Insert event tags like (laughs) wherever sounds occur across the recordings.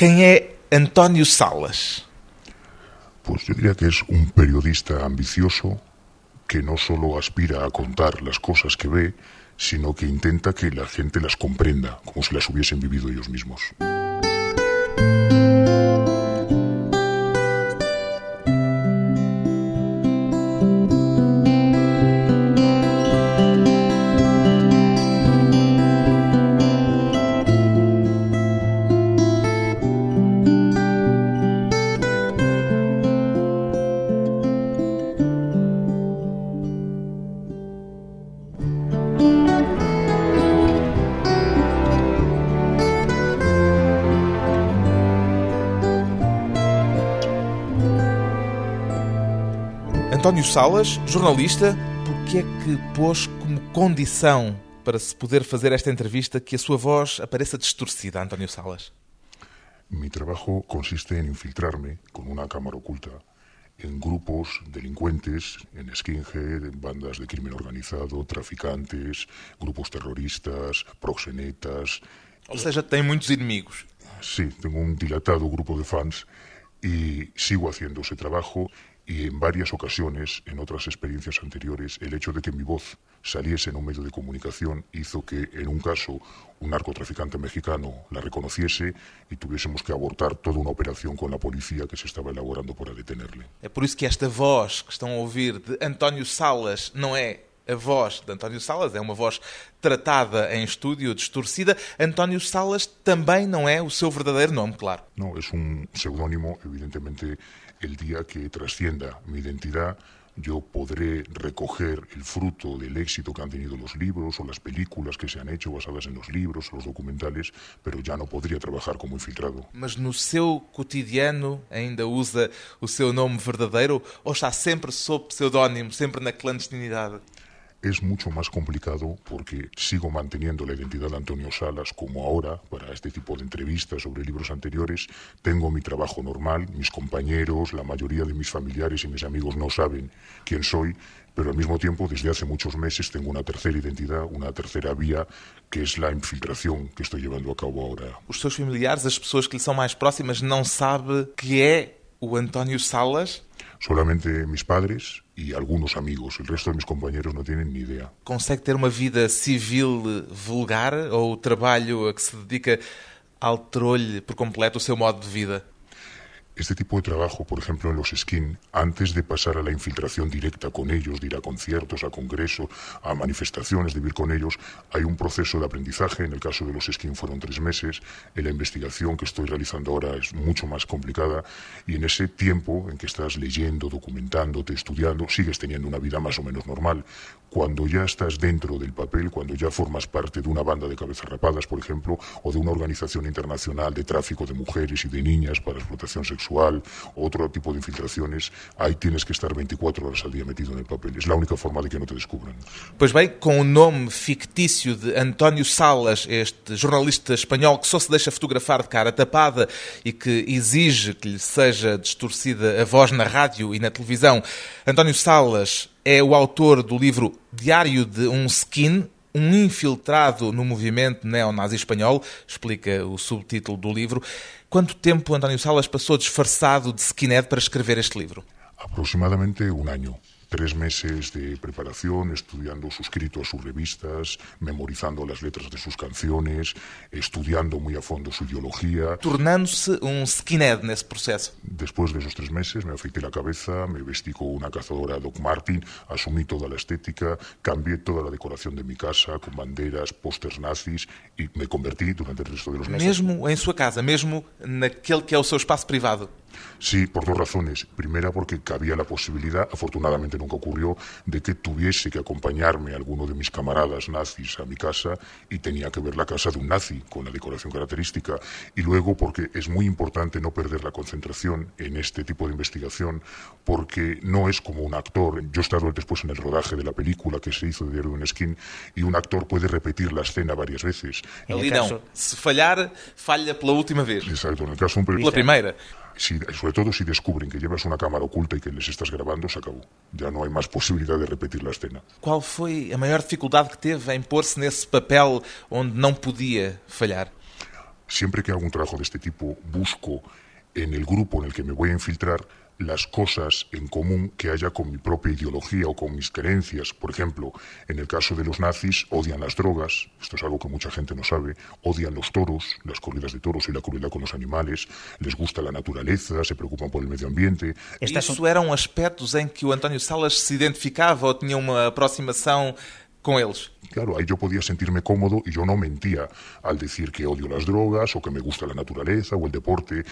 Quem é António Salas? Pues yo diría que es un periodista ambicioso que no solo aspira a contar las cosas que ve, sino que intenta que la gente las comprenda como si las hubiesen vivido ellos mismos. António Salas, jornalista, por que é que pôs como condição para se poder fazer esta entrevista que a sua voz apareça distorcida, António Salas? Mi trabajo consiste en infiltrarme con una cámara oculta en grupos delincuentes, en skinhead, en bandas de crimen organizado, traficantes, grupos terroristas, proxenetas. Ou seja, tem muitos inimigos. Sí, tengo un dilatado grupo de fans y sigo haciendo ese trabajo y en varias ocasiones, en otras experiencias anteriores, el hecho de que mi voz saliese en un medio de comunicación hizo que, en un caso, un narcotraficante mexicano la reconociese y tuviésemos que abortar toda una operación con la policía que se estaba elaborando para detenerle. É por isso que esta voz que estão a ouvir de António Salas não é a voz de António Salas, é uma voz tratada em estúdio, distorcida. António Salas também não é o seu verdadeiro nome, claro. No, es un seudónimo, evidentemente, el día que trascienda mi identidad, yo podré recoger el fruto del éxito que han tenido los libros o las películas que se han hecho basadas en los libros o los documentales, pero ya no podría trabajar como infiltrado. Mas no seu cotidiano ainda usa o seu nome verdadeiro ou está sempre sob pseudónimo, sempre na clandestinidade? Es mucho más complicado porque sigo manteniendo la identidad de Antonio Salas como ahora para este tipo de entrevistas sobre libros anteriores. Tengo mi trabajo normal, mis compañeros, la mayoría de mis familiares y mis amigos no saben quién soy, pero al mismo tiempo desde hace muchos meses tengo una tercera identidad, una tercera vía, que es la infiltración que estoy llevando a cabo ahora. Os seus familiares, as pessoas que lhe são mais próximas, não sabem que é o António Salas? Solamente mis padres y algunos amigos, el resto de mis compañeros no tienen ni idea. Consegue ter uma vida civil vulgar ou o trabalho a que se dedica alterou-lhe por completo o seu modo de vida? Este tipo de trabajo, por ejemplo, en los skin, antes de pasar a la infiltración directa con ellos, de ir a conciertos, a congresos, a manifestaciones, de ir con ellos, hay un proceso de aprendizaje. En el caso de los skin fueron tres meses. En la investigación que estoy realizando ahora es mucho más complicada. Y en ese tiempo en que estás leyendo, documentándote, estudiando, sigues teniendo una vida más o menos normal. Cuando ya estás dentro del papel, cuando ya formas parte de una banda de cabezas rapadas, por ejemplo, o de una organización internacional de tráfico de mujeres y de niñas para explotación sexual, o otro tipo de infiltraciones, ahí tienes que estar 24 horas al día metido en el papel. Es la única forma de que no te descubran. Pois bem, com o nome fictício de António Salas, este jornalista espanhol que só se deixa fotografar de cara tapada e que exige que lhe seja distorcida a voz na rádio e na televisão, António Salas é o autor do livro Diário de um Skin, um infiltrado no movimento neonazi espanhol, explica o subtítulo do livro. Quanto tempo António Salas passou disfarçado de skinhead para escrever este livro? Aproximadamente un año. Tres meses de preparación, estudiando suscrito a sus revistas, memorizando las letras de sus canciones, estudiando muy a fondo su ideología. Tornando-se um skinhead nesse processo. Después de esos tres meses me afeité la cabeza, me vestí con una cazadora Doc Martin, asumí toda la estética, cambié toda la decoración de mi casa con banderas, pósters nazis y me convertí durante el resto de los meses. Mesmo em sua casa, mesmo naquele que é o seu espaço privado. Sí, por dos razones. Primera, porque cabía la posibilidad, afortunadamente nunca ocurrió, de que tuviese que acompañarme alguno de mis camaradas nazis a mi casa y tenía que ver la casa de un nazi con la decoración característica. Y luego, porque es muy importante no perder la concentración en este tipo de investigación, porque no es como un actor. Yo he estado después en el rodaje de la película que se hizo de Diario de un Skin y un actor puede repetir la escena varias veces. Ali não. Se falhar, falha pela última vez. Exacto, en el caso de un Pela periodista. primeira. Si- sobre todo si descubren que llevas una cámara oculta y que les estás grabando, se acabó. Ya no hay más posibilidad de repetir la escena. Qual foi a maior dificuldade que teve em pôr-se nesse papel onde não podia falhar? siempre que hago un trabajo de este tipo, busco en el grupo en el que me voy a infiltrar las cosas en común que haya con mi propia ideología o con mis creencias. Por ejemplo, en el caso de los nazis, odian las drogas, esto es algo que mucha gente no sabe, odian los toros, las corridas de toros y la crueldad con los animales, les gusta la naturaleza, se preocupan por el medio ambiente. Isso eram aspectos em que o António Salas se identificava ou tinha uma aproximação con ellos. Claro, ahí yo podía sentirme cómodo y yo no mentía al decir que odio las drogas o que me gusta la naturaleza o el deporte.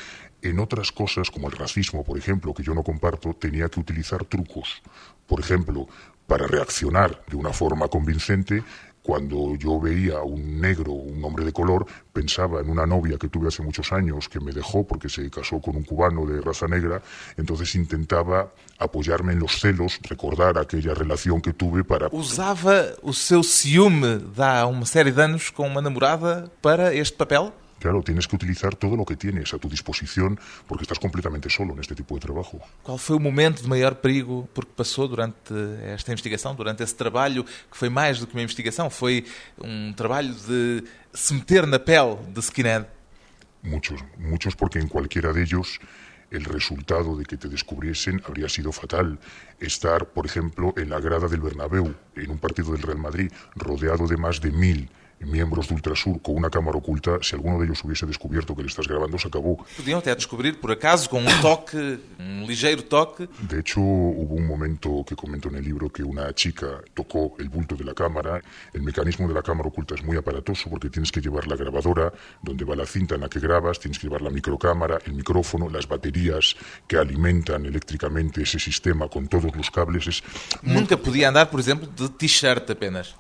En otras cosas, como el racismo, por ejemplo, que yo no comparto, tenía que utilizar trucos. Por ejemplo, para reaccionar de una forma convincente, cuando yo veía un negro, un hombre de color, pensaba en una novia que tuve hace muchos años que me dejó porque se casó con un cubano de raza negra, entonces intentaba apoyarme en los celos, recordar aquella relación que tuve para... Usaba o seu ciúme de há uma série de anos com uma namorada para este papel? Claro, tienes que utilizar todo lo que tienes a tu disposición porque estás completamente solo en este tipo de trabajo. Qual foi o momento de maior perigo porque passou durante esta investigação, durante esse trabalho que foi mais do que uma investigação, foi um trabalho de se meter na pele de skinhead? Muchos, muchos porque en cualquiera de ellos el resultado de que te descubriesen habría sido fatal. Estar, por ejemplo, en la grada del Bernabéu, en un partido del Real Madrid, rodeado de más de mil miembros de Ultrasur con una cámara oculta, si alguno de ellos hubiese descubierto que le estás grabando, se acabó. Podiam até descubrir, por acaso, con un toque, un ligeiro toque. De hecho, hubo un momento que comento en el libro que una chica tocó el bulto de la cámara. El mecanismo de la cámara oculta es muy aparatoso porque tienes que llevar la grabadora donde va la cinta en la que grabas, tienes que llevar la microcámara, el micrófono, las baterías que alimentan eléctricamente ese sistema con todos los cables. Es... Nunca podía andar, por ejemplo, de t-shirt apenas.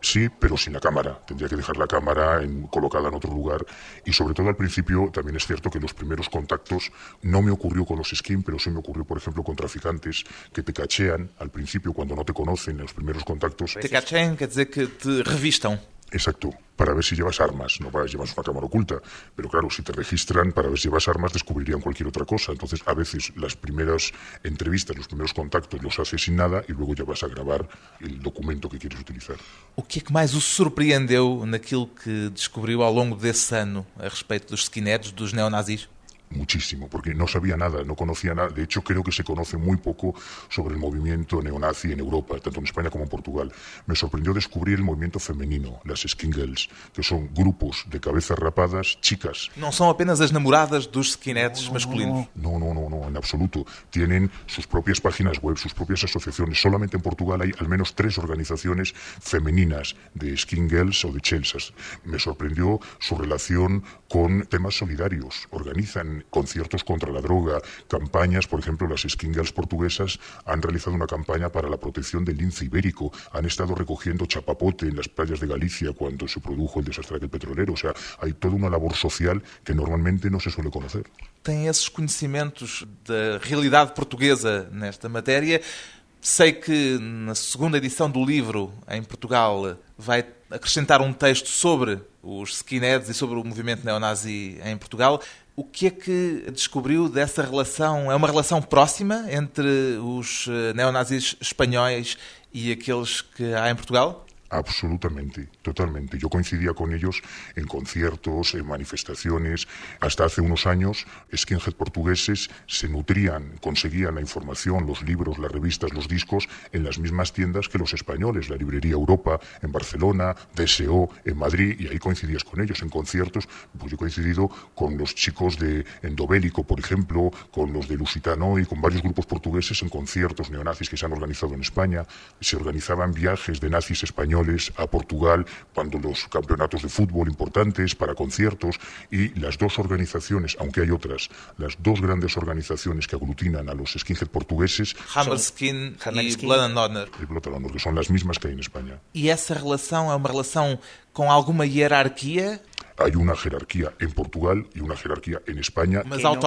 Sí, pero sin la cámara. Tendría que dejar la cámara colocada en otro lugar. Y sobre todo al principio también es cierto que los primeros contactos no me ocurrió con los skin, pero sí me ocurrió, por ejemplo, con traficantes que te cachean al principio cuando no te conocen en los primeros contactos. Te cachean quiere decir que te revistan. Exacto, para ver si llevas armas, no para si llevas una cámara oculta. Pero claro, si te registran para ver si llevas armas, descubrirían cualquier otra cosa. Entonces, a veces las primeras entrevistas, los primeros contactos los haces sin nada y luego ya vas a grabar el documento que quieres utilizar. O que é que mais o surpreendeu naquilo que descobriu ao longo desse ano a respeito dos skinheads, dos neonazis? Muchísimo, porque no sabía nada, no conocía nada. De hecho, creo que se conoce muy poco sobre el movimiento neonazi en Europa, tanto en España como en Portugal. Me sorprendió descubrir el movimiento femenino, las skin girls, que son grupos de cabezas rapadas, chicas. No son apenas las namoradas dos skinheads masculinos. No, no, no, no, en absoluto. Tienen sus propias páginas web, sus propias asociaciones. Solamente en Portugal hay al menos tres organizaciones femeninas de skin girls o de chelsas. Me sorprendió su relación con temas solidarios. Organizan conciertos contra la droga, campañas, por ejemplo, las Skin Girls portuguesas han realizado una campaña para la protección del lince ibérico, han estado recogiendo chapapote en las playas de Galicia cuando se produjo el desastre del petrolero, o sea, hay toda una labor social que normalmente no se suele conocer. Tem esses conhecimentos da realidade portuguesa nesta matéria. Sei que na segunda edição do livro em Portugal vai acrescentar um texto sobre os skinheads e sobre o movimento neonazi em Portugal. O que é que descobriu dessa relação? É uma relação próxima entre os eh, neonazis espanhóis e aqueles que há em Portugal? Absolutamente, totalmente. Yo coincidía con ellos en conciertos, en manifestaciones. Hasta hace unos años, skinhead portugueses se nutrían, conseguían la información, los libros, las revistas, los discos en las mismas tiendas que los españoles. La librería Europa en Barcelona, DSO en Madrid, y ahí coincidías con ellos. En conciertos, pues yo he coincidido con los chicos de Endobélico, por ejemplo, con los de Lusitano y con varios grupos portugueses en conciertos neonazis que se han organizado en España. Se organizaban viajes de nazis españoles a Portugal cuando los campeonatos de fútbol importantes para conciertos y las dos organizaciones, aunque hay otras, las dos grandes organizaciones que aglutinan a los skinhead portugueses Hammerskin y Blood and Honor. Y Blood and Honor, que son las mismas que hay en España. ¿Y esa relación es una relación con alguna jerarquía? Hay una jerarquía en Portugal y una jerarquía en España que. No,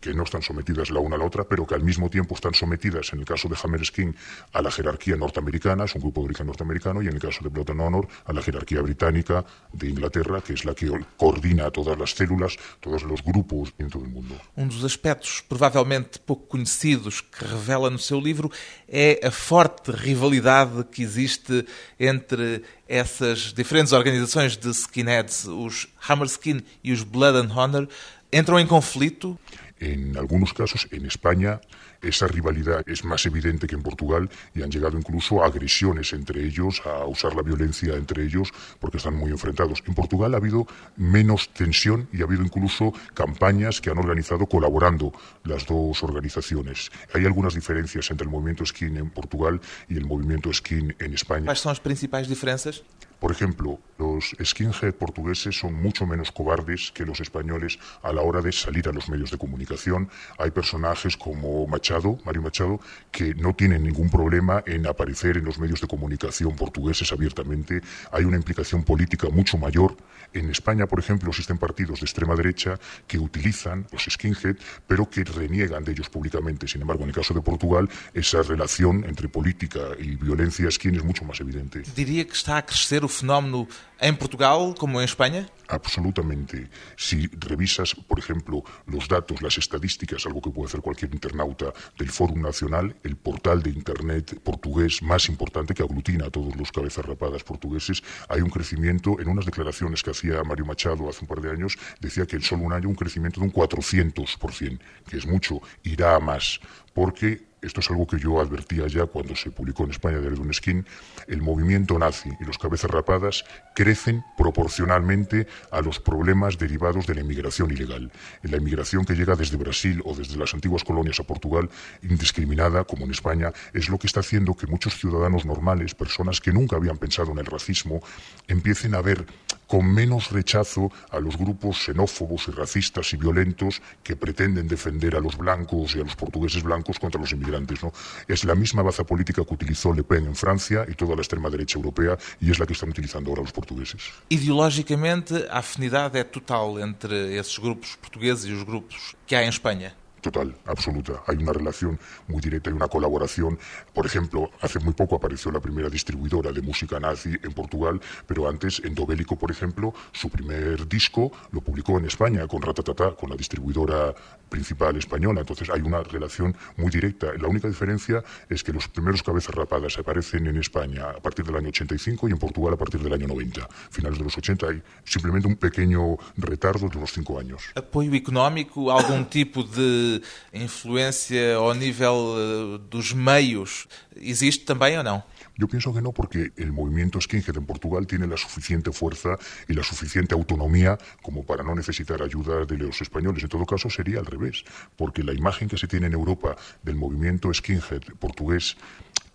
que no están sometidas la una a la otra, pero que al mismo tiempo están sometidas, en el caso de Hammerskin, a la jerarquía norteamericana, es un grupo de origen norteamericano, y en el caso de Blood and Honor, a la jerarquía británica de Inglaterra, que es la que coordina todas las células, todos los grupos en todo el mundo. Um dos aspectos provavelmente pouco conhecidos que revela no seu livro é a forte rivalidade que existe entre essas diferentes organizações de skinheads, os Hammerskin e os Blood and Honor entram em conflito? En algunos casos, en España, esa rivalidad es más evidente que en Portugal y han llegado incluso a agresiones entre ellos, a usar la violencia entre ellos, porque están muy enfrentados. En Portugal ha habido menos tensión y ha habido incluso campañas que han organizado colaborando las dos organizaciones. Hay algunas diferencias entre el movimiento skin en Portugal y el movimiento skin en España. ¿Cuáles son las principales diferencias? Por ejemplo, los skinhead portugueses son mucho menos cobardes que los españoles a la hora de salir a los medios de comunicación. Hay personajes como Machado, Mario Machado, que no tienen ningún problema en aparecer en los medios de comunicación portugueses abiertamente. Hay una implicación política mucho mayor. En España, por ejemplo, existen partidos de extrema derecha que utilizan los skinhead, pero que reniegan de ellos públicamente. Sin embargo, en el caso de Portugal, esa relación entre política y violencia skin es mucho más evidente. Diría que está a fenómeno en Portugal como en España? Absolutamente. Si revisas, por ejemplo, los datos, las estadísticas, algo que puede hacer cualquier internauta del Fórum Nacional, el portal de Internet portugués más importante que aglutina a todos los cabezas rapadas portugueses, hay un crecimiento, en unas declaraciones que hacía Mario Machado hace un par de años, decía que en solo un año un crecimiento de un 400%, que es mucho, irá a más, porque esto es algo que yo advertía ya cuando se publicó en España de un Skin, el movimiento nazi y los cabezas rapadas crecen proporcionalmente a los problemas derivados de la inmigración ilegal. La inmigración que llega desde Brasil o desde las antiguas colonias a Portugal, indiscriminada, como en España, es lo que está haciendo que muchos ciudadanos normales, personas que nunca habían pensado en el racismo, empiecen a ver con menos rechazo a los grupos xenófobos y racistas y violentos que pretenden defender a los blancos y a los portugueses blancos contra los inmigrantes. ¿no? Es la misma baza política que utilizó Le Pen en Francia y toda la extrema derecha europea y es la que están utilizando ahora los portugueses. Ideológicamente, a afinidade é total entre esses grupos portugueses e os grupos que há em Espanha. Total, absoluta. Hay una relación muy directa y una colaboración. Por ejemplo, hace muy poco apareció la primera distribuidora de música nazi en Portugal, pero antes, Endobélico, por ejemplo, su primer disco lo publicó en España con Ratatata, con la distribuidora principal española. Entonces hay una relación muy directa. La única diferencia es que los primeros cabezas rapadas aparecen en España a partir del año 85 y en Portugal a partir del año 90. Finales de los 80 hay simplemente un pequeño retardo de unos cinco años. ¿Apoyo económico? ¿Algún tipo de influencia ao nível eh, dos meios existe também ou não? Yo pienso que no, porque el movimiento skinhead en Portugal tiene la suficiente fuerza y la suficiente autonomía como para no necesitar ayuda de los españoles. En todo caso, sería al revés, porque la imagen que se tiene en Europa del movimiento skinhead portugués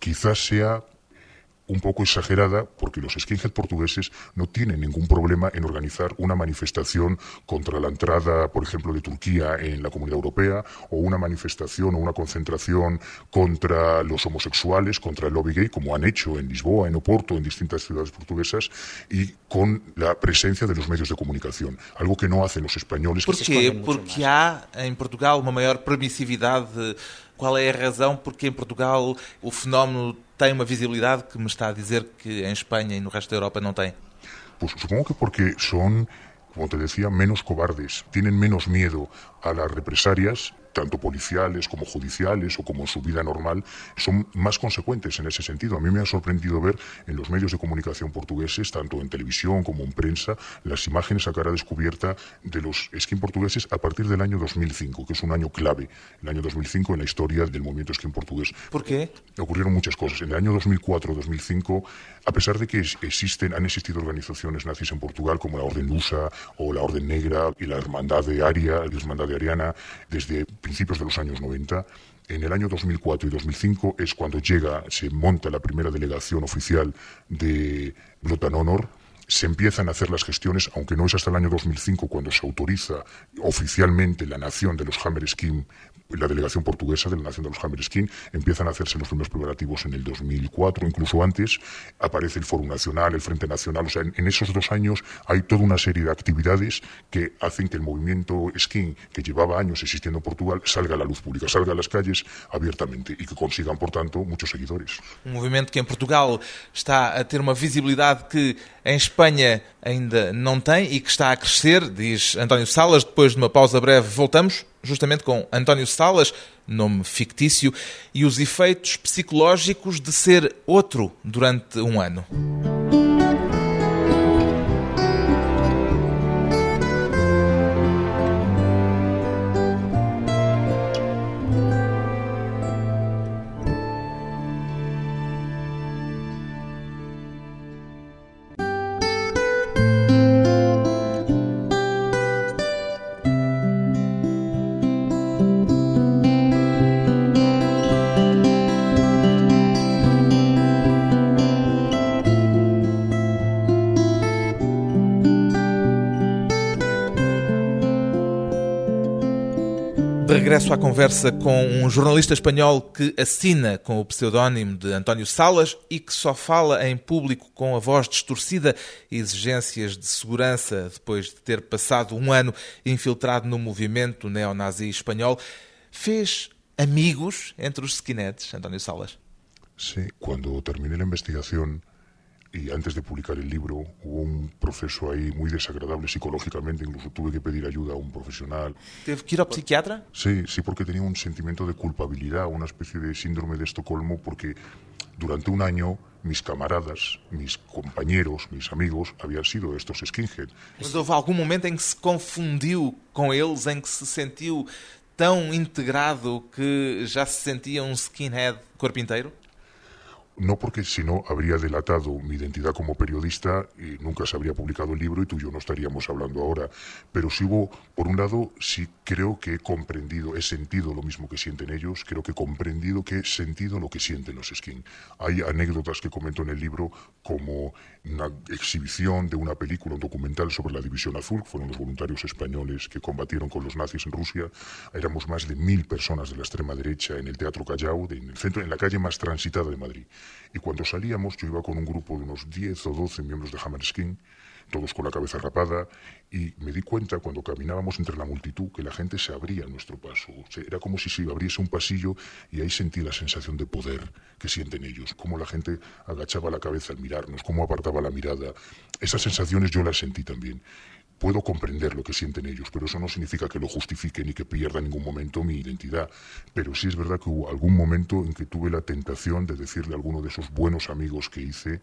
quizás sea un poco exagerada porque los skinhead portugueses no tienen ningún problema en organizar una manifestación contra la entrada, por ejemplo, de Turquía en la Comunidad Europea o una manifestación o una concentración contra los homosexuales, contra el lobby gay, como han hecho en Lisboa, en Oporto, en distintas ciudades portuguesas, y con la presencia de los medios de comunicación, algo que no hacen los españoles. ¿Por qué? Porque há en Portugal una mayor permisividad Qual é a razão porque em Portugal o fenómeno tem uma visibilidade que me está a dizer que em Espanha e no resto da Europa não tem? Pues supongo que porque son, como te decía, menos cobardes, tienen menos miedo a las represalias tanto policiales como judiciales o como en su vida normal, son más consecuentes en ese sentido. A mí me ha sorprendido ver en los medios de comunicación portugueses, tanto en televisión como en prensa, las imágenes a cara descubierta de los skin portugueses a partir del año 2005, que es un año clave, el año 2005 en la historia del movimiento skin portugués. ¿Por qué? Ocurrieron muchas cosas. En el año 2004-2005, a pesar de que existen, han existido organizaciones nazis en Portugal como la Orden Lusa o la Orden Negra y la Hermandad de Aria, la Hermandad de Ariana, desde principios de los años 90. En el año 2004 y 2005 es cuando llega, se monta la primera delegación oficial de Blood Honor, se empiezan a hacer las gestiones, aunque no es hasta el año 2005 cuando se autoriza oficialmente la nación de los Hammer Scheme la delegación portuguesa de la Nación de los Hammerskin, empiezan a hacerse los primeros preparativos en el 2004, incluso antes, aparece el Foro Nacional, el Frente Nacional, o sea, en, esos dos años hay toda una serie de actividades que hacen que el movimiento skin, que llevaba años existiendo en Portugal, salga a la luz pública, salga a las calles abiertamente y que consigan, por tanto, muchos seguidores. Un movimiento que en Portugal está a ter uma visibilidade que em Espanha ainda não tem e que está a crescer, diz António Salas. Depois de uma pausa breve, voltamos justamente com António Salas, nome fictício, e os efeitos psicológicos de ser outro durante um ano. Regresso à conversa com um jornalista espanhol que assina com o pseudónimo de António Salas e que só fala em público com a voz distorcida e exigências de segurança depois de ter passado um ano infiltrado no movimento neonazi espanhol, fez amigos entre os skinheads, António Salas? Sí, cuando terminé la investigación y antes de publicar el libro hubo un proceso ahí muy desagradable psicológicamente, incluso tuve que pedir ayuda a un profesional. ¿Teve que ir ao psiquiatra? Sí, sí, porque tenía un sentimiento de culpabilidad, una especie de síndrome de Estocolmo, porque durante un año mis camaradas, mis compañeros, mis amigos habían sido estos skinhead. Mas houve algum momento em que se confundiu com eles, em que se sentiu tão integrado que já se sentia um skinhead corpo inteiro? No porque si no habría delatado mi identidad como periodista y nunca se habría publicado el libro y tú y yo no estaríamos hablando ahora. Pero sí hubo, por un lado, sí creo que he comprendido, he sentido lo mismo que sienten ellos, creo que he comprendido que he sentido lo que sienten los skin. Hay anécdotas que comento en el libro como una exhibición de una película, un documental sobre la División Azul, fueron los voluntarios españoles que combatieron con los nazis en Rusia. Éramos más de mil personas de la extrema derecha en el Teatro Callao, en el centro, en la calle más transitada de Madrid. Y cuando salíamos, yo iba con un grupo de unos 10 o 12 miembros de Hammerskin, todos con la cabeza rapada, y me di cuenta cuando caminábamos entre la multitud que la gente se abría a nuestro paso. era como si se abriese un pasillo y ahí sentí la sensación de poder que sienten ellos, cómo la gente agachaba la cabeza al mirarnos, cómo apartaba la mirada. Esas sensaciones yo las sentí también. Puedo comprender lo que sienten ellos, pero eso no significa que lo justifiquen ni que pierda en ningún momento mi identidad. Pero sí es verdad que hubo algún momento en que tuve la tentación de decirle a alguno de esos buenos amigos que hice.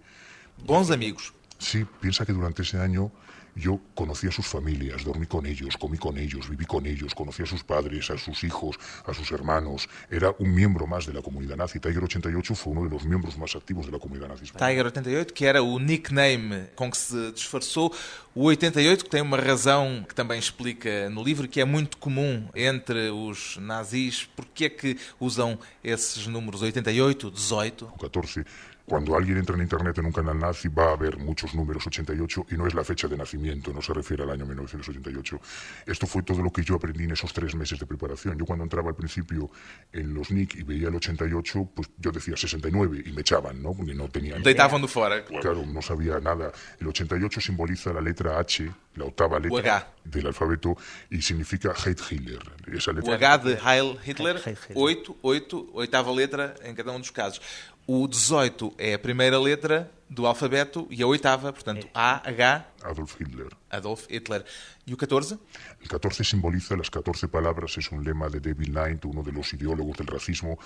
Bons amigos. Sí, piensa que durante ese año yo conocí a sus familias, dormí con ellos, comí con ellos, viví con ellos, conocí a sus padres, a sus hijos, a sus hermanos. Era un miembro más de la comunidad nazi. Tiger 88 fue uno de los miembros más activos de la comunidad nazi. Tiger 88, que era o nickname com que se disfarçou. O 88, que tem uma razão que também explica no livro, que é muito comum entre os nazis. Por que é que usam esses números 88, 18? 14 Cuando alguien entra en Internet en un canal nazi va a ver muchos números 88 y no es la fecha de nacimiento, no se refiere al año 1988. Esto fue todo lo que yo aprendí en esos tres meses de preparación. Yo cuando entraba al principio en los NIC y veía el 88, pues yo decía 69 y me echaban, ¿no? Porque no tenía... Deitaban de fuera. Claro, no sabía nada. El 88 simboliza la letra H, la octava letra del alfabeto y significa Hate Hitler. Esa letra... O H de Heil Hitler, 8, 8, oitava letra em cada um dos casos. O 18 é a primeira letra do alfabeto y a oitava, portanto, A, H. Adolf Hitler. Adolf Hitler. ¿Y el 14? El 14 simboliza las 14 palabras, es un lema de David Knight, uno de los ideólogos del racismo.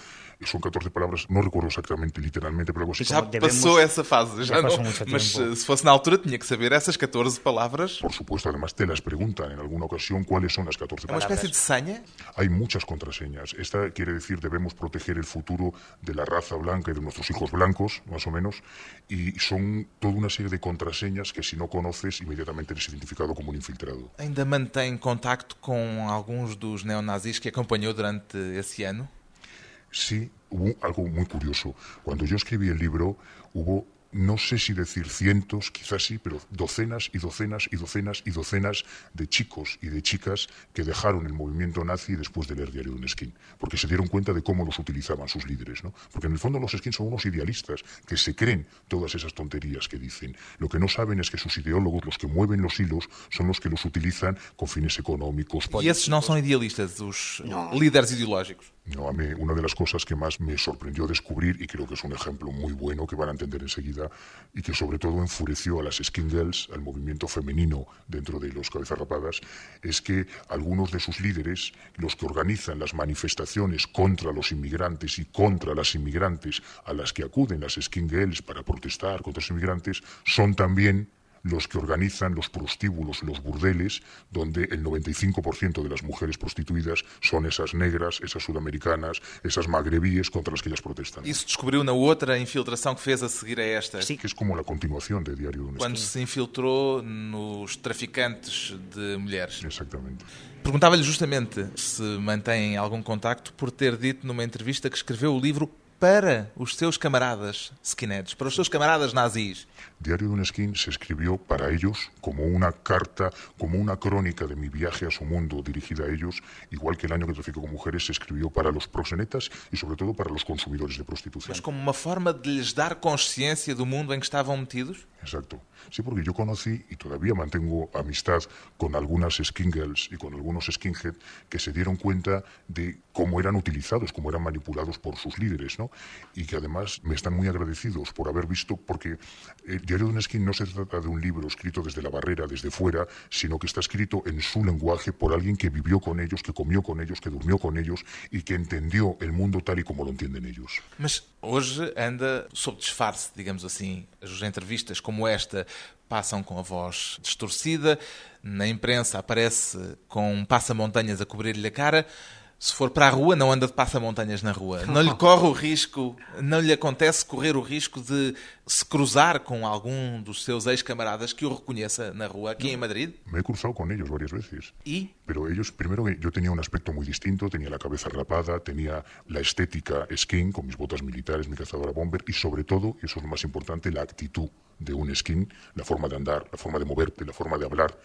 Son 14 palabras, no recuerdo exactamente, literalmente, pero algo así. Já passou essa fase, já, já não. Mas eh, se fosse na altura, tinha que saber essas 14 palabras. Por supuesto, además te las preguntan en alguna ocasión cuáles son las 14 palabras. ¿Es una especie de seña? Hay muchas contraseñas. Esta quiere decir debemos proteger el futuro de la raza blanca y de nuestros hijos blancos, más o menos, y son toda una serie de contraseñas que si no conoces inmediatamente eres identificado como un infiltrado. Ainda mantém contacto com alguns dos neonazis que acompanhou durante esse ano? Sí, hubo algo muy curioso. Cuando yo escribí el libro, hubo no sé si decir cientos, quizás sí, pero docenas y docenas y docenas y docenas de chicos y de chicas que dejaron el movimiento nazi después de leer Diario de un Skin, porque se dieron cuenta de cómo los utilizaban sus líderes, ¿no? Porque en el fondo los skins son unos idealistas que se creen todas esas tonterías que dicen. Lo que no saben es que sus ideólogos, los que mueven los hilos, son los que los utilizan con fines económicos. Y esos no son idealistas, los líderes ideológicos. No, a mí una de las cosas que más me sorprendió descubrir, y creo que es un ejemplo muy bueno que van a entender enseguida, y que sobre todo enfureció a las skin girls, al movimiento femenino dentro de los cabezas rapadas, es que algunos de sus líderes, los que organizan las manifestaciones contra los inmigrantes y contra las inmigrantes a las que acuden las skin girls para protestar contra los inmigrantes, son también los que organizan los prostíbulos, los burdeles, donde el 95% de las mujeres prostituidas son esas negras, esas sudamericanas, esas magrebíes contra las que ellas protestan. Isso descobriu na outra infiltração que fez a seguir a esta. Sí. Que es como la continuación de Diario de un Quando se infiltrou nos traficantes de mulheres. Exactamente. Perguntava-lhe justamente se mantém algum contacto por ter dito numa entrevista que escreveu o livro para os seus camaradas skinheads, para os seus camaradas nazis. Diario de un Skin se escribió para ellos como una carta, como una crónica de mi viaje a su mundo dirigida a ellos, igual que el año que trafico con mujeres se escribió para los proxenetas y sobre todo para los consumidores de prostitución. Mas como uma forma de lhes dar consciência do mundo em que estavam metidos? Exacto. Sí, porque yo conocí y todavía mantengo amistad con algunas skin girls y con algunos skinhead que se dieron cuenta de cómo eran utilizados, cómo eran manipulados por sus líderes, ¿no? Y que además me están muy agradecidos por haber visto, porque el diario de un skin no se trata de un libro escrito desde la barrera, desde fuera, sino que está escrito en su lenguaje por alguien que vivió con ellos, que comió con ellos, que durmió con ellos y que entendió el mundo tal y como lo entienden ellos. Mas hoje anda sob disfarce, digamos assim. As entrevistas como esta passam com a voz distorcida, na imprensa aparece com um passa-montanhas a cobrir-lhe a cara. Se for para a rua, não anda de passa-montanhas na rua. Não lhe (laughs) corre o risco, não lhe acontece correr o risco de se cruzar com algum dos seus ex-camaradas que o reconheça na rua, aquí en Madrid. Me he cruzado con ellos varias veces. ¿Y? Pero ellos, primero, yo tenía un aspecto muy distinto, tenía la cabeza rapada, tenía la estética skin, con mis botas militares, mi cazadora bomber, y sobre todo, y eso es lo más importante, la actitud de un skin, la forma de andar, la forma de moverte, la forma de hablar.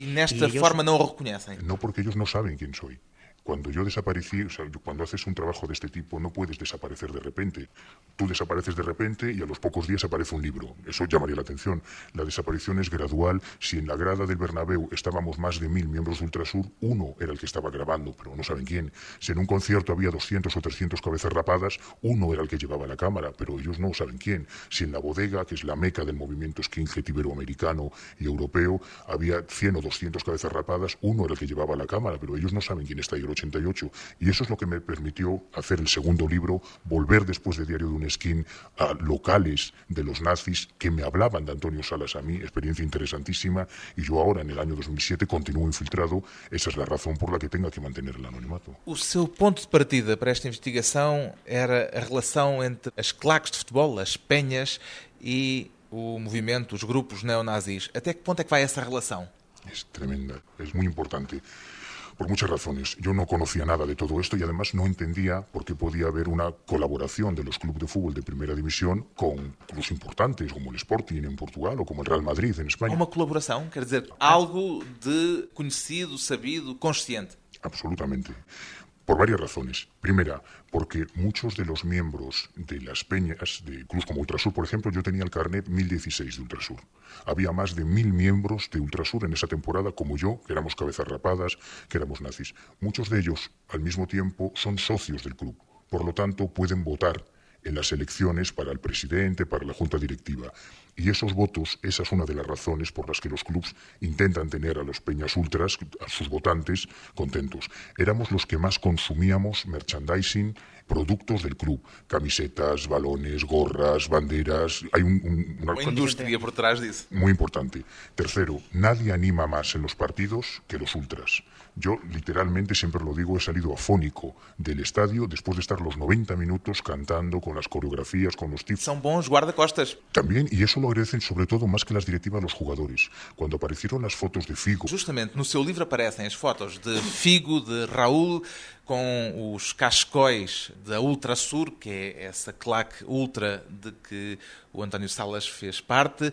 E nesta forma não o reconhecem? No porque ellos no saben quién soy. Cuando yo desaparecí, o sea, cuando haces un trabajo de este tipo, no puedes desaparecer de repente. Tú desapareces de repente y a los pocos días aparece un libro. Eso llamaría la atención. La desaparición es gradual. Si en la grada del Bernabéu estábamos más de mil miembros de Ultrasur, uno era el que estaba grabando, pero no saben quién. Si en un concierto había 200 o 300 cabezas rapadas, uno era el que llevaba la cámara, pero ellos no saben quién. Si en la bodega, que es la meca del movimiento skinhead iberoamericano y europeo, había 100 o 200 cabezas rapadas, uno era el que llevaba la cámara, pero ellos no saben quién está ahí 88. Y eso es lo que me permitió hacer el segundo libro, volver después de Diario de un Skin a locales de los nazis que me hablaban de Antonio Salas a mí, experiencia interesantísima, y yo ahora, en el año 2007, continúo infiltrado. Esa es la razón por la que tenga que mantener el anonimato. O seu ponto de partida para esta investigação era a relação entre as claques de futebol, as penhas, e o movimento, os grupos neonazis. Até que ponto é que vai essa relação? Es tremenda, es muy importante. Por muchas razones. Yo no conocía nada de todo esto y además no entendía por qué podía haber una colaboración de los clubes de fútbol de primera división con clubes importantes como el Sporting en Portugal o como el Real Madrid en España. Uma colaboração, quer dizer, algo de conhecido, sabido, consciente. Absolutamente. Por varias razones. Primera, porque muchos de los miembros de las peñas de clubes como Ultrasur, por ejemplo, yo tenía el carnet 1016 de Ultrasur. Había más de mil miembros de Ultrasur en esa temporada, como yo, que éramos cabezas rapadas, que éramos nazis. Muchos de ellos, al mismo tiempo, son socios del club. Por lo tanto, pueden votar en las elecciones para el presidente, para la junta directiva. Y esos votos, esa es una de las razones por las que los clubs intentan tener a los peñas ultras, a sus votantes, contentos. Éramos los que más consumíamos merchandising, productos del club. Camisetas, balones, gorras, banderas. Hay un, un, una, una industria por detrás de eso. Muy importante. Tercero, nadie anima más en los partidos que los ultras. Yo, literalmente, siempre lo digo, he salido afónico del estadio después de estar los 90 minutos cantando con las coreografías, con los tips. Son bons guardacostas. También, y eso lo agradecen sobre todo más que las directivas los jugadores. Cuando aparecieron las fotos de Figo. Justamente no seu livro aparecem as fotos de Figo, de Raúl, com os cascóis da Ultrasur, que é essa claque ultra de que o António Salas fez parte.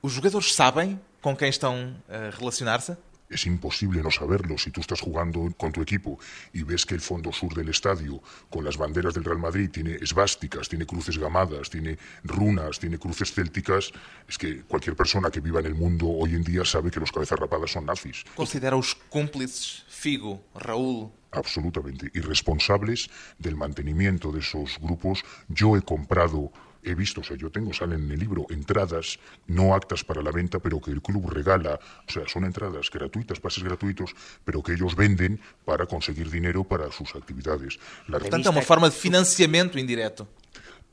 Os jogadores sabem com quem estão a relacionar-se? Es imposible no saberlo si tú estás jugando con tu equipo y ves que el fondo sur del estadio, con las banderas del Real Madrid, tiene esvásticas, tiene cruces gamadas, tiene runas, tiene cruces célticas. Es que cualquier persona que viva en el mundo hoy en día sabe que los cabezas rapadas son nazis. Considera os cúmplices Figo, Raúl, absolutamente irresponsables del mantenimiento de esos grupos. Yo he comprado, he visto, o sea, yo tengo, salen en el libro, entradas no actas para la venta, pero que el club regala, o sea, son entradas gratuitas, pases gratuitos, pero que ellos venden para conseguir dinero para sus actividades. La Portanto, é uma forma de financiamento indireto.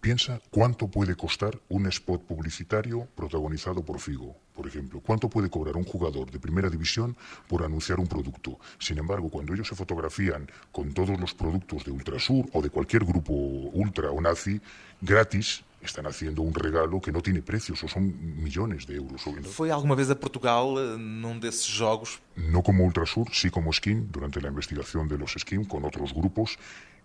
Piensa cuánto puede costar un spot publicitario protagonizado por Figo, por ejemplo. ¿Cuánto puede cobrar un jugador de primera división por anunciar un producto? Sin embargo, cuando ellos se fotografían con todos los productos de Ultrasur o de cualquier grupo ultra o nazi, gratis, están haciendo un regalo que no tiene precios, o son millones de euros. ¿Foi alguma vez a Portugal num desses jogos? No como Ultrasur, sí como Skin, durante la investigación de los Skin con otros grupos.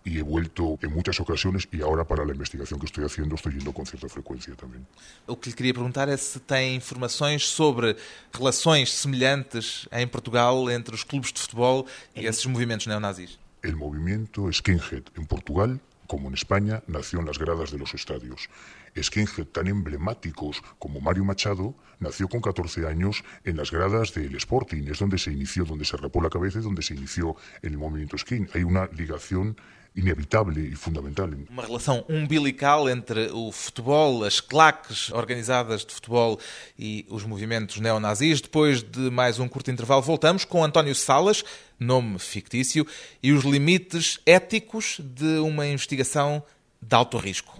y he vuelto en muchas ocasiones y ahora para la investigación que estoy haciendo estoy yendo con cierta frecuencia también. O que lhe queria perguntar é se tem informações sobre relações semelhantes em Portugal entre os clubes de futebol e esses movimentos neonazis. El movimiento skinhead en Portugal como en España, nació en las gradas de los estadios. Skinhead tan emblemáticos como Mario Machado nació con 14 años en las gradas del Sporting, es donde se inició, donde se rapó la cabeza y donde se inició el movimiento skin. Hay una ligación inevitável e fundamental. Uma relação umbilical entre o futebol, as claques organizadas de futebol e os movimentos neonazis. Depois de mais um curto intervalo, voltamos com António Salas, nome fictício, e os limites éticos de uma investigação de alto risco.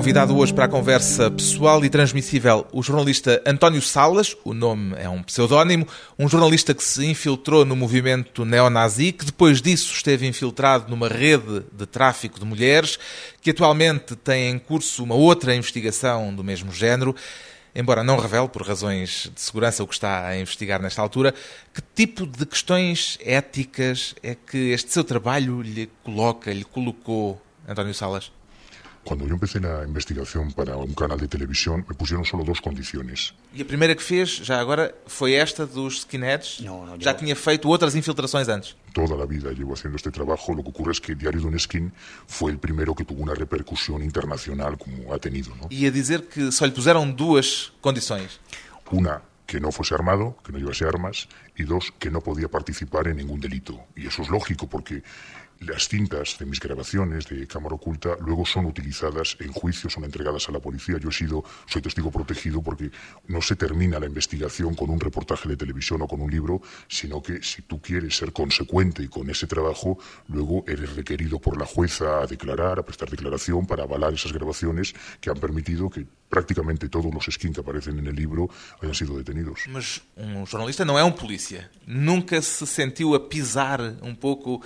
Convidado hoje para a conversa pessoal e transmissível o jornalista António Salas, o nome é um pseudónimo, um jornalista que se infiltrou no movimento neonazi, que depois disso esteve infiltrado numa rede de tráfico de mulheres, que atualmente tem em curso uma outra investigação do mesmo género. Embora não revele, por razões de segurança, o que está a investigar nesta altura, que tipo de questões éticas é que este seu trabalho lhe coloca, lhe colocou, António Salas? Cuando yo empecé la investigación para un canal de televisión, me pusieron solo dos condiciones. E a primeira que fez, já agora, foi esta dos skinheads? Não, não, já eu- tinha feito outras infiltrações antes? Toda la vida llevo haciendo este trabajo. Lo que ocurre es que Diario de un Skin fue el primero que tuvo una repercusión internacional como ha tenido. ¿no? E a dizer que só lhe puseram duas condições. Una, que no fuese armado, que no llevase armas, y dos, que no podía participar en ningún delito. Y eso es lógico porque las cintas de mis grabaciones de cámara oculta luego son utilizadas en juicios, son entregadas a la policía. Yo he sido, soy testigo protegido porque no se termina la investigación con un reportaje de televisión o con un libro, sino que si tú quieres ser consecuente con ese trabajo, luego eres requerido por la jueza a declarar, a prestar declaración para avalar esas grabaciones que han permitido que prácticamente todos los skins que aparecen en el libro hayan sido detenidos. Mas um jornalista não é um polícia. Nunca se sentiu a pisar um pouco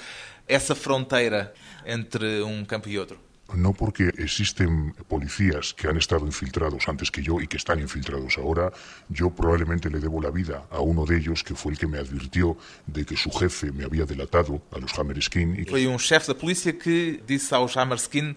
essa fronteira entre um campo e outro? No porque existen policías que han estado infiltrados antes que yo y que están infiltrados ahora, yo probablemente le debo la vida a uno de ellos que fue el que me advirtió de que su jefe me había delatado a los Hammerskin y que Foi um chefe da polícia que disse aos Hammerskin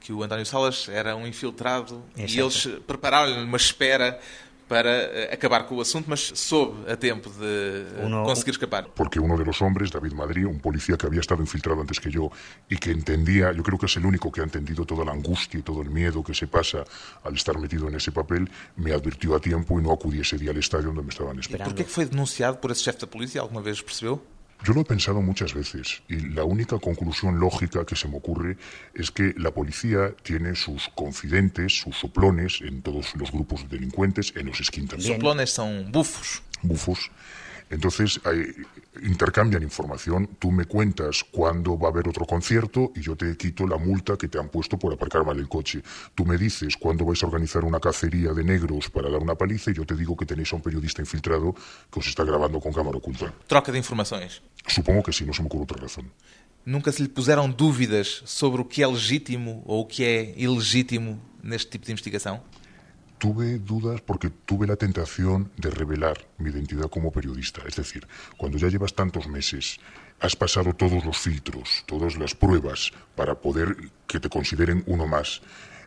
que o António Salas era um infiltrado É e certo. eles prepararam-lhe uma espera para eh, acabar com o assunto, mas soube a tempo de eh, Uno- conseguir escapar. porque uno de los hombres, David Madrid, un policía que había estado infiltrado antes que yo y que entendía, yo creo que es el único que ha entendido toda la angustia y todo el miedo que se pasa al estar metido en ese papel, me advirtió a tiempo y no acudí ese día al estadio donde me estaban esperando. Por é que foi denunciado por esse chefe da polícia? Alguma vez percebeu? Yo lo he pensado muchas veces y la única conclusión lógica que se me ocurre es que la policía tiene sus confidentes, sus soplones en todos los grupos de delincuentes, en los también, Soplones são bufos. bufos. Entonces hay- intercambian información, tú me cuentas cuándo va a haber otro concierto y yo te quito la multa que te han puesto por aparcar mal el coche. Tú me dices cuándo vais a organizar una cacería de negros para dar una paliza y yo te digo que tenéis a un periodista infiltrado que os está grabando con cámara oculta. Troca de informações. Supongo que sí, no se me ocurre otra razón. Nunca se lhe puseram dúvidas sobre o que é legítimo ou o que é ilegítimo neste tipo de investigação? Tuve dudas porque tuve la tentación de revelar mi identidad como periodista. Es decir, cuando ya llevas tantos meses, has pasado todos los filtros, todas las pruebas para poder que te consideren uno más.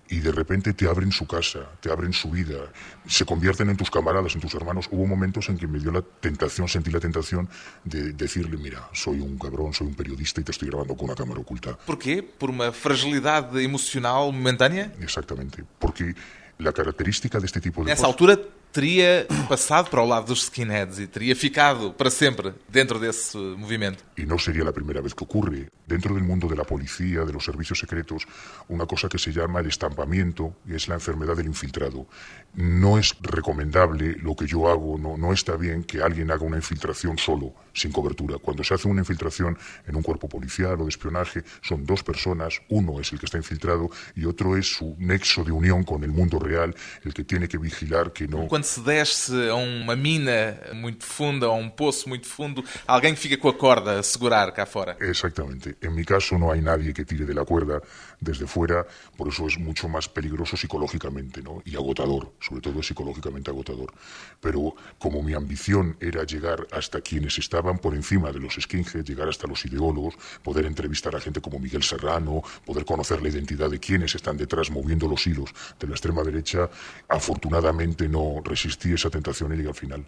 Y de repente te abren su casa, te abren su vida, se convierten en tus camaradas, en tus hermanos. Hubo momentos en que me dio la tentación, sentí la tentación de decirle, mira, soy un cabrón, soy un periodista y te estoy grabando con una cámara oculta. Porquê? Por uma fragilidade emocional momentânea? Exactamente. Porque la característica de este tipo de Nessa cosas... altura teria passado para o lado dos skinheads e teria ficado para sempre dentro desse movimento. y no sería la primera vez que ocurre. Dentro del mundo de la policía, de los servicios secretos, una cosa que se llama el estampamiento, y es la enfermedad del infiltrado. No es recomendable lo que yo hago, no, no está bien que alguien haga una infiltración solo, sin cobertura. Cuando se hace una infiltración en un cuerpo policial o de espionaje, son dos personas, uno es el que está infiltrado y otro es su nexo de unión con el mundo real, el que tiene que vigilar que no... Quando se desce a uma mina muito funda, a um poço muito fundo, alguém fica com a corda a segurar cá fora. Exactamente. En mi caso no hay nadie que tire de la cuerda desde fuera, por eso es mucho más peligroso psicológicamente ¿no? y agotador, sobre todo psicológicamente agotador. Pero como mi ambición era llegar hasta quienes estaban por encima de los skinheads, llegar hasta los ideólogos, poder entrevistar a gente como Miguel Serrano, poder conocer la identidad de quienes están detrás moviendo los hilos de la extrema derecha, afortunadamente no resistí esa tentación y llegué al final.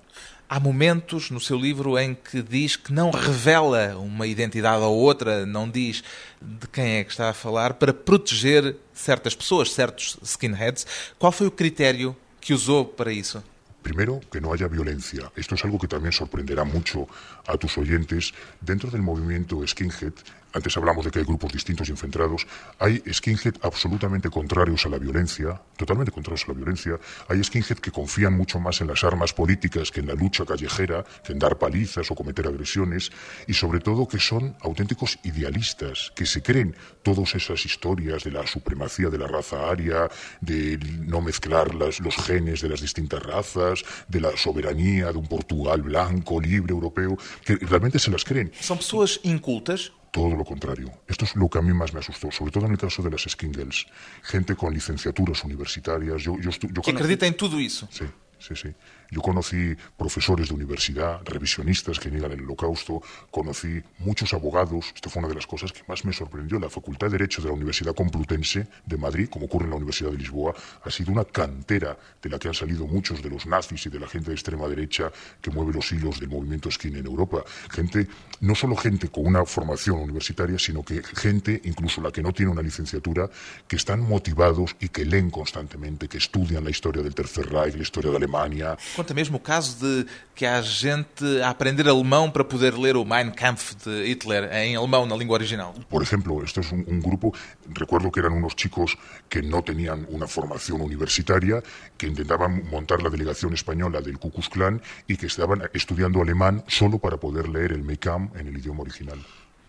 Há momentos no seu livro em que diz que não revela uma identidade ou outra, não diz de quem é que está a falar, para proteger certas pessoas, certos skinheads. Qual foi o critério que usou para isso? Primero, que no haya violencia. Esto es algo que también sorprenderá mucho a tus oyentes. Dentro del movimiento skinhead antes hablamos de que hay grupos distintos y enfrentados, hay skinhead absolutamente contrarios a la violencia, totalmente contrarios a la violencia, hay skinhead que confían mucho más en las armas políticas que en la lucha callejera, que en dar palizas o cometer agresiones, y sobre todo que son auténticos idealistas, que se creen todas esas historias de la supremacía de la raza aria, de no mezclar las, los genes de las distintas razas, de la soberanía de un Portugal blanco, libre, europeo, que realmente se las creen. Son personas incultas todo lo contrario. Esto es lo que a mí más me asustó, sobre todo en el caso de las skin girls. Gente con licenciaturas universitarias. Yo, yo, yo que acredita en todo eso. Sí, sí, sí. Yo conocí profesores de universidad, revisionistas que niegan el holocausto, conocí muchos abogados, esto fue una de las cosas que más me sorprendió, la Facultad de Derecho de la Universidad Complutense de Madrid, como ocurre en la Universidad de Lisboa, ha sido una cantera de la que han salido muchos de los nazis y de la gente de extrema derecha que mueve los hilos del movimiento skin en Europa. Gente, no solo gente con una formación universitaria, sino que gente, incluso la que no tiene una licenciatura, que están motivados y que leen constantemente, que estudian la historia del Tercer Reich, la historia de Alemania, Conta mesmo o caso de que há gente a aprender alemão para poder ler o Mein Kampf de Hitler em alemão, na língua original. Por ejemplo, esto es un, un grupo, recuerdo que eran unos chicos que no tenían una formación universitaria, que intentaban montar la delegación española del Ku Klux Klan y que estaban estudiando alemán solo para poder leer el Mein Kampf en el idioma original.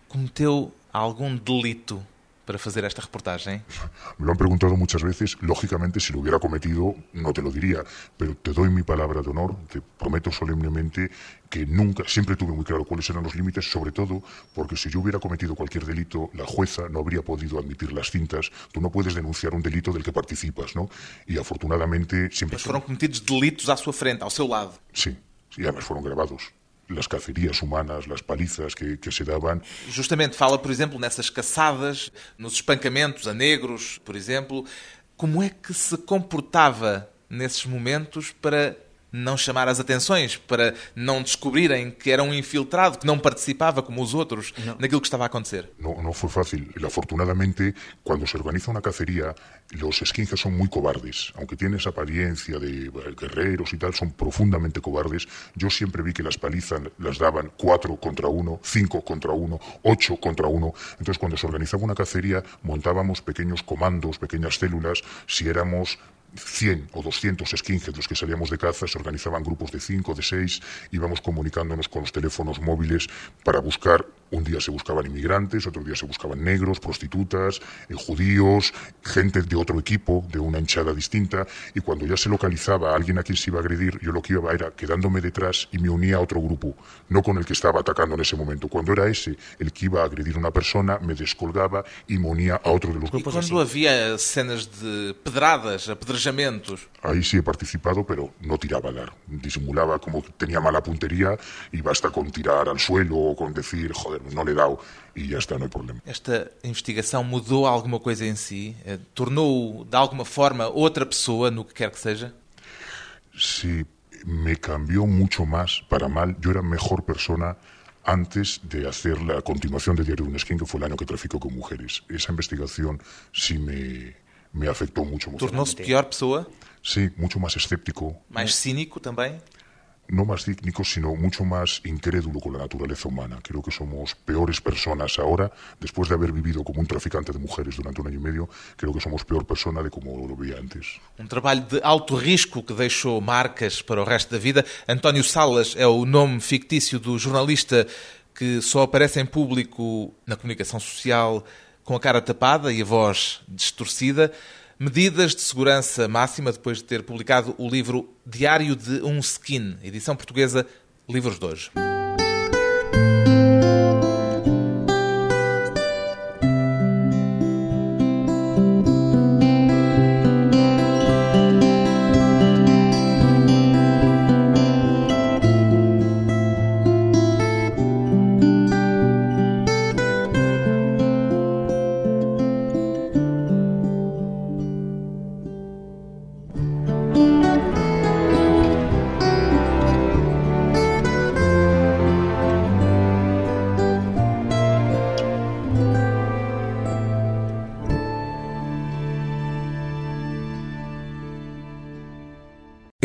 Cometeu algum delito para fazer esta reportaje? Me lo han preguntado muchas veces. Lógicamente, si lo hubiera cometido, no te lo diría. Pero te doy mi palabra de honor, te prometo solemnemente que nunca, siempre tuve muy claro cuáles eran los límites, sobre todo porque si yo hubiera cometido cualquier delito, la jueza no habría podido admitir las cintas. Tú no puedes denunciar un delito del que participas, ¿no? Y afortunadamente siempre... Mas foram cometidos delitos à sua frente, ao seu lado. Sí, sí, además fueron grabados. Las cacerías humanas, las palizas que, que, se daban. Justamente fala, por exemplo, nessas caçadas, nos espancamentos a negros, por exemplo. Como é que se comportava nesses momentos para não chamar as atenções, para não descobrirem que era um infiltrado, que não participava como os outros no. naquilo que estava a acontecer. No, no fue fácil. Afortunadamente, cuando se organiza una cacería, los skinheads son muy cobardes. Aunque tienen esa apariencia de guerreros y tal, son profundamente cobardes. Yo siempre vi que las palizas las daban cuatro contra uno, cinco contra uno, ocho contra uno. Entonces, cuando se organizaba una cacería, montábamos pequeños comandos, pequeñas células. Si éramos 100 o 200 skinheads los que salíamos de caza, se organizaban grupos de 5, de 6, íbamos comunicándonos con los teléfonos móviles para buscar, un día se buscaban inmigrantes, otro día se buscaban negros, prostitutas, eh, judíos, gente de otro equipo, de una hinchada distinta, y cuando ya se localizaba a alguien a quien se iba a agredir, yo lo que iba era quedándome detrás y me unía a otro grupo, no con el que estaba atacando en ese momento. Cuando era ese el que iba a agredir a una persona, me descolgaba y me unía a otro de los grupos. Y cuando había escenas de pedradas, apedrejamientos, Ahí sí he participado, pero no tiraba a dar. Disimulaba como tenía mala puntería y basta con tirar al suelo o con decir, joder, no le he dado y ya está, no hay problema. Esta investigação mudou alguma coisa em si? Eh, tornou de alguma forma outra pessoa no que quer que seja? Sí, me cambió mucho más para mal. Yo era mejor persona antes de hacer la continuación de Diario de un Skin, que fue el año que traficó con mujeres. Esa investigación sí me, me afectou muito Tornou-se pior pessoa? Sim, muito mais escéptico. Mais cínico também? No más cínico, sino mucho más incrédulo con la naturaleza humana. Creo que somos peores personas ahora, después de haber vivido como un traficante de mujeres durante un año y medio, creo que somos peor persona de como lo veía antes. Um trabalho de alto risco que deixou marcas para o resto da vida. António Salas é o nome fictício do jornalista que só aparece em público na comunicação social com a cara tapada e a voz distorcida. Medidas de segurança máxima depois de ter publicado o livro Diário de um Skin, edição portuguesa Livros de Hoje.